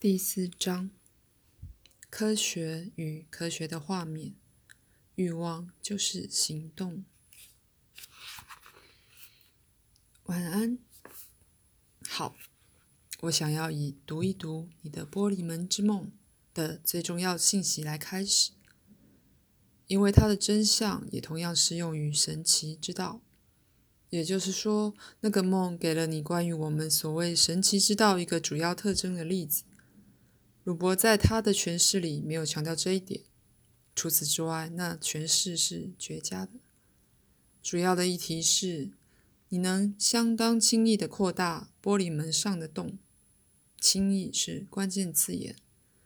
第四章：科学与科学的画面。欲望就是行动。晚安。好，我想要以读一读你的玻璃门之梦的最重要信息来开始，因为它的真相也同样适用于神奇之道。也就是说，那个梦给了你关于我们所谓神奇之道一个主要特征的例子。鲁伯在他的诠释里没有强调这一点。除此之外，那诠释是绝佳的。主要的议题是，你能相当轻易地扩大玻璃门上的洞。轻易是关键字眼。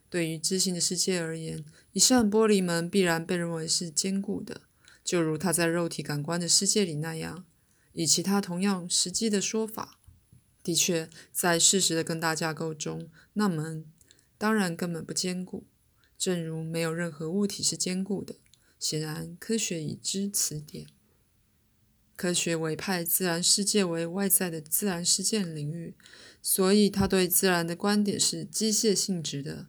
对于知性的世界而言，一扇玻璃门必然被认为是坚固的，就如它在肉体感官的世界里那样。以其他同样实际的说法，的确，在事实的更大架构中，那门。当然根本不坚固，正如没有任何物体是坚固的。显然，科学已知此点。科学委派自然世界为外在的自然事件领域，所以他对自然的观点是机械性质的。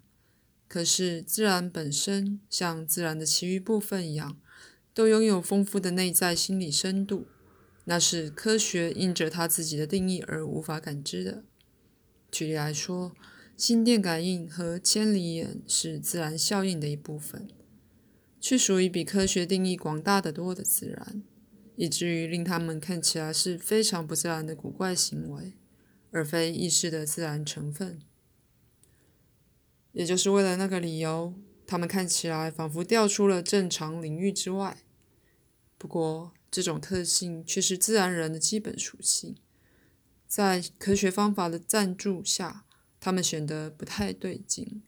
可是，自然本身像自然的其余部分一样，都拥有丰富的内在心理深度，那是科学因着它自己的定义而无法感知的。举例来说。心电感应和千里眼是自然效应的一部分，却属于比科学定义广大的多的自然，以至于令他们看起来是非常不自然的古怪行为，而非意识的自然成分。也就是为了那个理由，他们看起来仿佛掉出了正常领域之外。不过，这种特性却是自然人的基本属性，在科学方法的赞助下。他们显得不太对劲，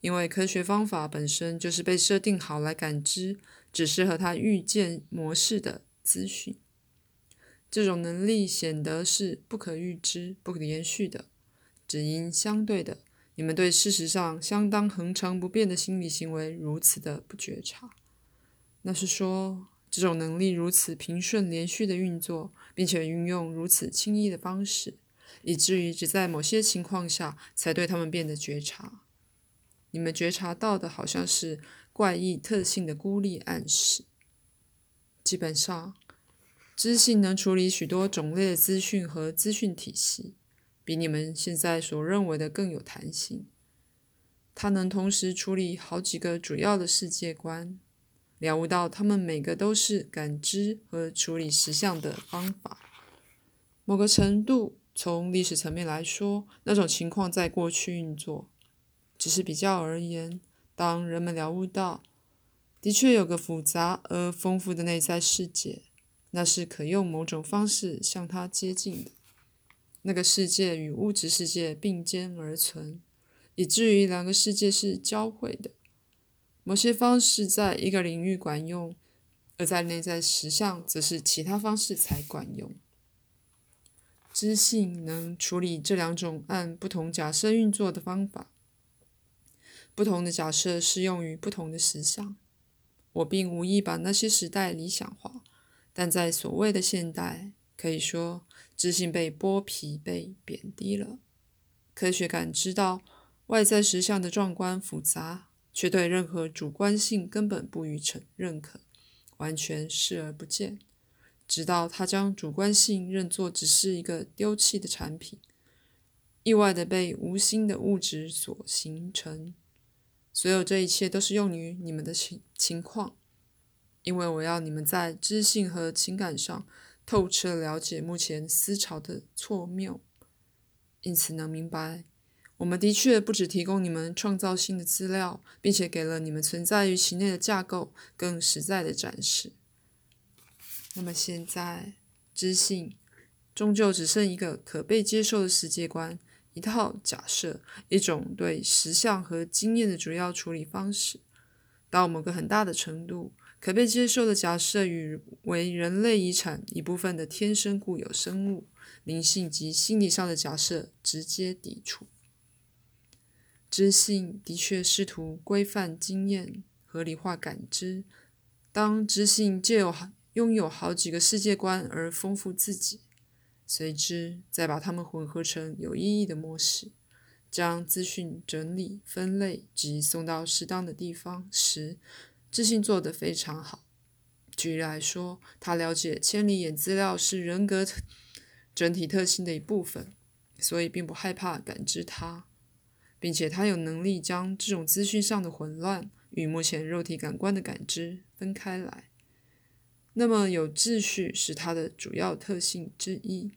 因为科学方法本身就是被设定好来感知只适合它预见模式的资讯。这种能力显得是不可预知、不可连续的，只因相对的，你们对事实上相当恒常不变的心理行为如此的不觉察。那是说，这种能力如此平顺连续的运作，并且运用如此轻易的方式。以至于只在某些情况下才对他们变得觉察。你们觉察到的好像是怪异特性的孤立暗示。基本上，知性能处理许多种类的资讯和资讯体系，比你们现在所认为的更有弹性。它能同时处理好几个主要的世界观，了悟到它们每个都是感知和处理实相的方法。某个程度。从历史层面来说，那种情况在过去运作。只是比较而言，当人们了悟到的确有个复杂而丰富的内在世界，那是可用某种方式向它接近的。那个世界与物质世界并肩而存，以至于两个世界是交汇的。某些方式在一个领域管用，而在内在实相则是其他方式才管用。知性能处理这两种按不同假设运作的方法。不同的假设适用于不同的实相。我并无意把那些时代理想化，但在所谓的现代，可以说知性被剥皮、被贬低了。科学感知到外在实相的壮观复杂，却对任何主观性根本不予承认可，完全视而不见。直到他将主观性认作只是一个丢弃的产品，意外的被无心的物质所形成。所有这一切都是用于你们的情情况，因为我要你们在知性和情感上透彻了解目前思潮的错谬，因此能明白，我们的确不只提供你们创造性的资料，并且给了你们存在于其内的架构更实在的展示。那么现在，知性终究只剩一个可被接受的世界观，一套假设，一种对实相和经验的主要处理方式。到某个很大的程度，可被接受的假设与为人类遗产一部分的天生固有生物灵性及心理上的假设直接抵触。知性的确试图规范经验、合理化感知。当知性借有拥有好几个世界观而丰富自己，随之再把它们混合成有意义的模式，将资讯整理、分类及送到适当的地方时，自信做得非常好。举例来说，他了解千里眼资料是人格整体特性的一部分，所以并不害怕感知它，并且他有能力将这种资讯上的混乱与目前肉体感官的感知分开来。那么，有秩序是它的主要特性之一。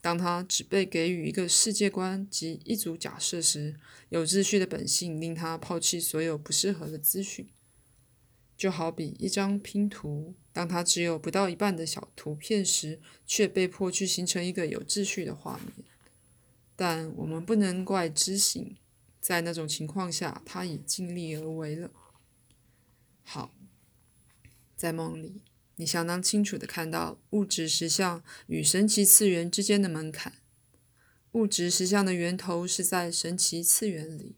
当它只被给予一个世界观及一组假设时，有秩序的本性令它抛弃所有不适合的资讯。就好比一张拼图，当它只有不到一半的小图片时，却被迫去形成一个有秩序的画面。但我们不能怪知行，在那种情况下，他已尽力而为了。好，在梦里。你相当清楚地看到物质实相与神奇次元之间的门槛。物质实相的源头是在神奇次元里，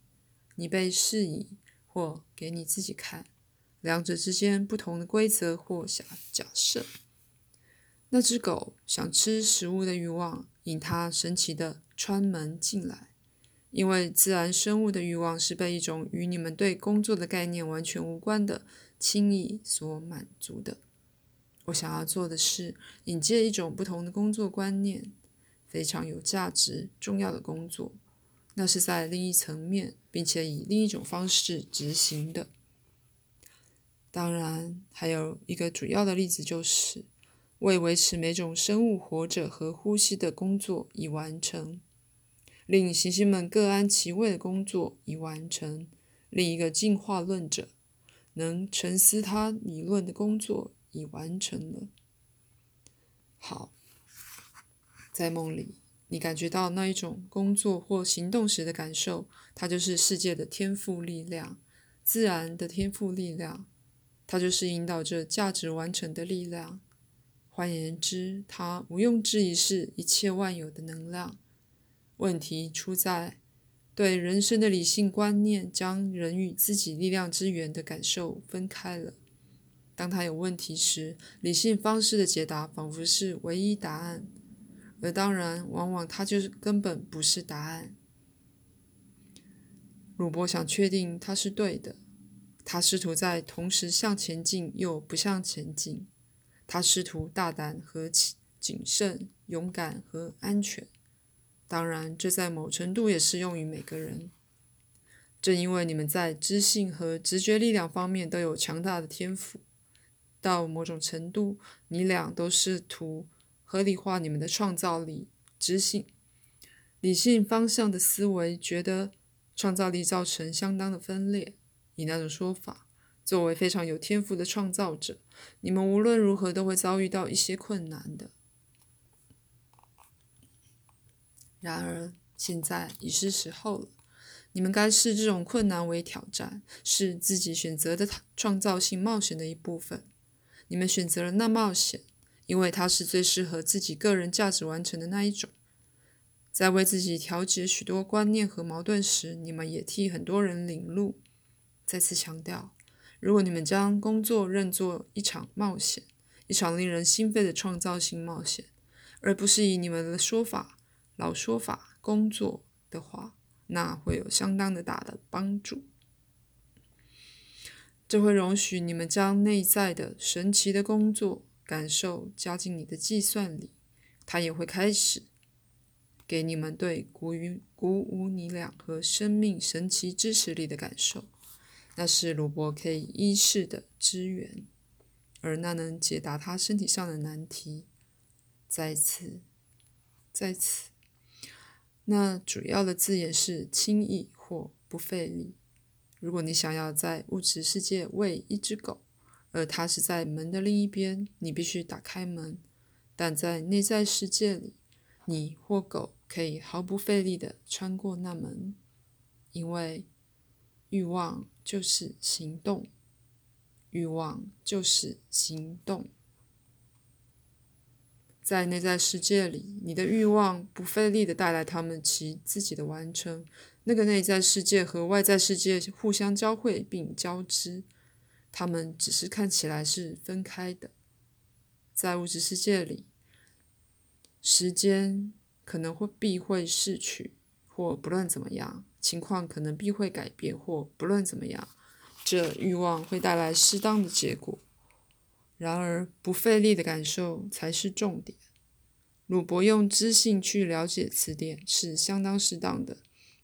你被示意或给你自己看，两者之间不同的规则或假假设。那只狗想吃食物的欲望引它神奇的穿门进来，因为自然生物的欲望是被一种与你们对工作的概念完全无关的轻易所满足的。我想要做的是引介一种不同的工作观念，非常有价值、重要的工作。那是在另一层面，并且以另一种方式执行的。当然，还有一个主要的例子，就是为维持每种生物活着和呼吸的工作已完成，令行星们各安其位的工作已完成。另一个进化论者能沉思他理论的工作。已完成了。好，在梦里，你感觉到那一种工作或行动时的感受，它就是世界的天赋力量，自然的天赋力量，它就是引导着价值完成的力量。换言之，它毋庸置疑是一切万有的能量。问题出在对人生的理性观念，将人与自己力量之源的感受分开了。当他有问题时，理性方式的解答仿佛是唯一答案，而当然，往往它就是根本不是答案。鲁伯想确定他是对的，他试图在同时向前进又不向前进，他试图大胆和谨慎、勇敢和安全。当然，这在某程度也适用于每个人。正因为你们在知性和直觉力量方面都有强大的天赋。到某种程度，你俩都试图合理化你们的创造力、知性、理性方向的思维，觉得创造力造成相当的分裂。以那种说法，作为非常有天赋的创造者，你们无论如何都会遭遇到一些困难的。然而，现在已是时候了，你们该视这种困难为挑战，是自己选择的创造性冒险的一部分。你们选择了那冒险，因为它是最适合自己个人价值完成的那一种。在为自己调节许多观念和矛盾时，你们也替很多人领路。再次强调，如果你们将工作认作一场冒险，一场令人兴奋的创造性冒险，而不是以你们的说法、老说法工作的话，那会有相当的大的帮助。这会容许你们将内在的神奇的工作感受加进你的计算里，它也会开始给你们对鼓舞鼓舞你俩和生命神奇支持力的感受。那是鲁伯可以依视的支援，而那能解答他身体上的难题。再次，在此，那主要的字眼是轻易或不费力。如果你想要在物质世界喂一只狗，而它是在门的另一边，你必须打开门；但在内在世界里，你或狗可以毫不费力地穿过那门，因为欲望就是行动，欲望就是行动。在内在世界里，你的欲望不费力地带来他们其自己的完成。那个内在世界和外在世界互相交汇并交织，它们只是看起来是分开的。在物质世界里，时间可能会必会逝去，或不论怎么样，情况可能必会改变，或不论怎么样，这欲望会带来适当的结果。然而，不费力的感受才是重点。鲁伯用知性去了解词典是相当适当的，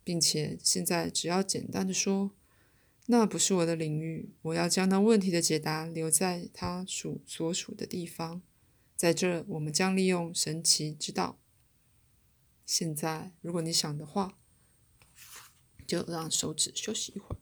并且现在只要简单的说：“那不是我的领域，我要将那问题的解答留在他属所属的地方。”在这，我们将利用神奇之道。现在，如果你想的话，就让手指休息一会儿。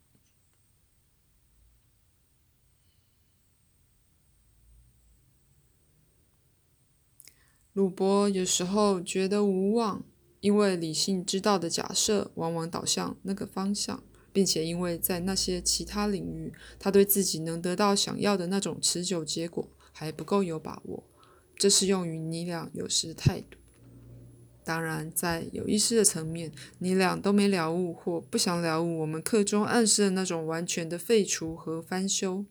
鲁伯有时候觉得无望，因为理性知道的假设往往导向那个方向，并且因为在那些其他领域，他对自己能得到想要的那种持久结果还不够有把握。这是用于你俩有时态度。当然，在有意识的层面，你俩都没了悟或不想了悟我们课中暗示的那种完全的废除和翻修。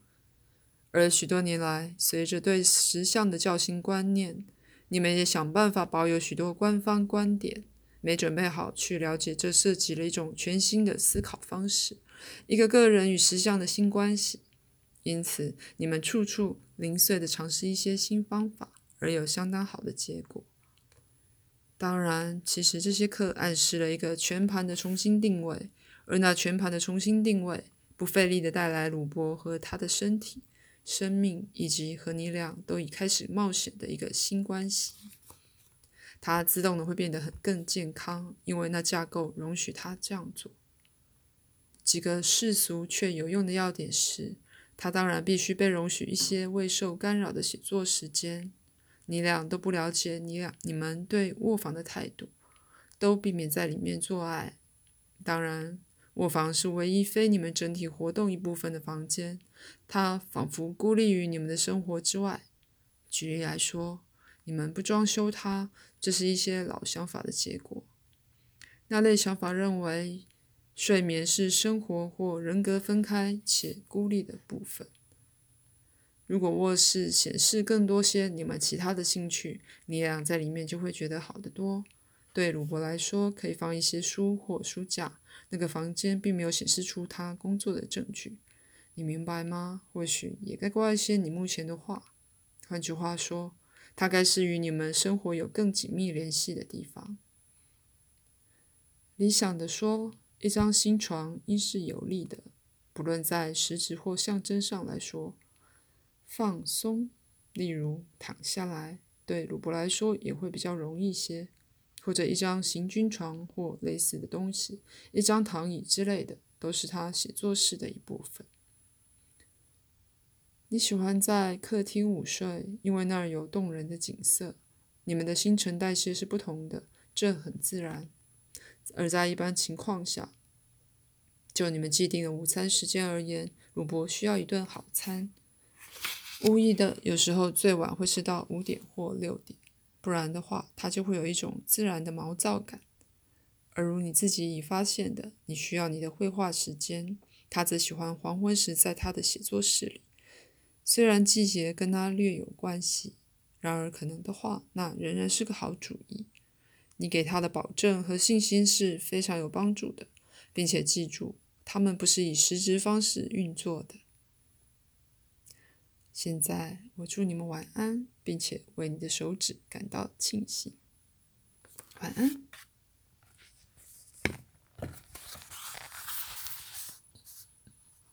而许多年来，随着对实相的较新观念，你们也想办法保有许多官方观点，没准备好去了解这涉及了一种全新的思考方式，一个个人与实相的新关系。因此，你们处处零碎的尝试一些新方法，而有相当好的结果。当然，其实这些课暗示了一个全盘的重新定位，而那全盘的重新定位不费力的带来鲁伯和他的身体。生命以及和你俩都已开始冒险的一个新关系，它自动的会变得很更健康，因为那架构容许它这样做。几个世俗却有用的要点是，它当然必须被容许一些未受干扰的写作时间。你俩都不了解你俩你们对卧房的态度，都避免在里面做爱。当然。卧房是唯一非你们整体活动一部分的房间，它仿佛孤立于你们的生活之外。举例来说，你们不装修它，这是一些老想法的结果。那类想法认为，睡眠是生活或人格分开且孤立的部分。如果卧室显示更多些你们其他的兴趣，你俩在里面就会觉得好得多。对鲁伯来说，可以放一些书或书架。那个房间并没有显示出他工作的证据，你明白吗？或许也该挂一些你目前的画。换句话说，它该是与你们生活有更紧密联系的地方。理想的说，一张新床应是有利的，不论在实质或象征上来说。放松，例如躺下来，对鲁伯来说也会比较容易些。或者一张行军床或类似的东西，一张躺椅之类的，都是他写作室的一部分。你喜欢在客厅午睡，因为那儿有动人的景色。你们的新陈代谢是不同的，这很自然。而在一般情况下，就你们既定的午餐时间而言，鲁伯需要一顿好餐。无意的，有时候最晚会吃到五点或六点。不然的话，他就会有一种自然的毛躁感。而如你自己已发现的，你需要你的绘画时间，他则喜欢黄昏时在他的写作室里。虽然季节跟他略有关系，然而可能的话，那仍然是个好主意。你给他的保证和信心是非常有帮助的，并且记住，他们不是以实质方式运作的。现在，我祝你们晚安，并且为你的手指感到庆幸。晚安。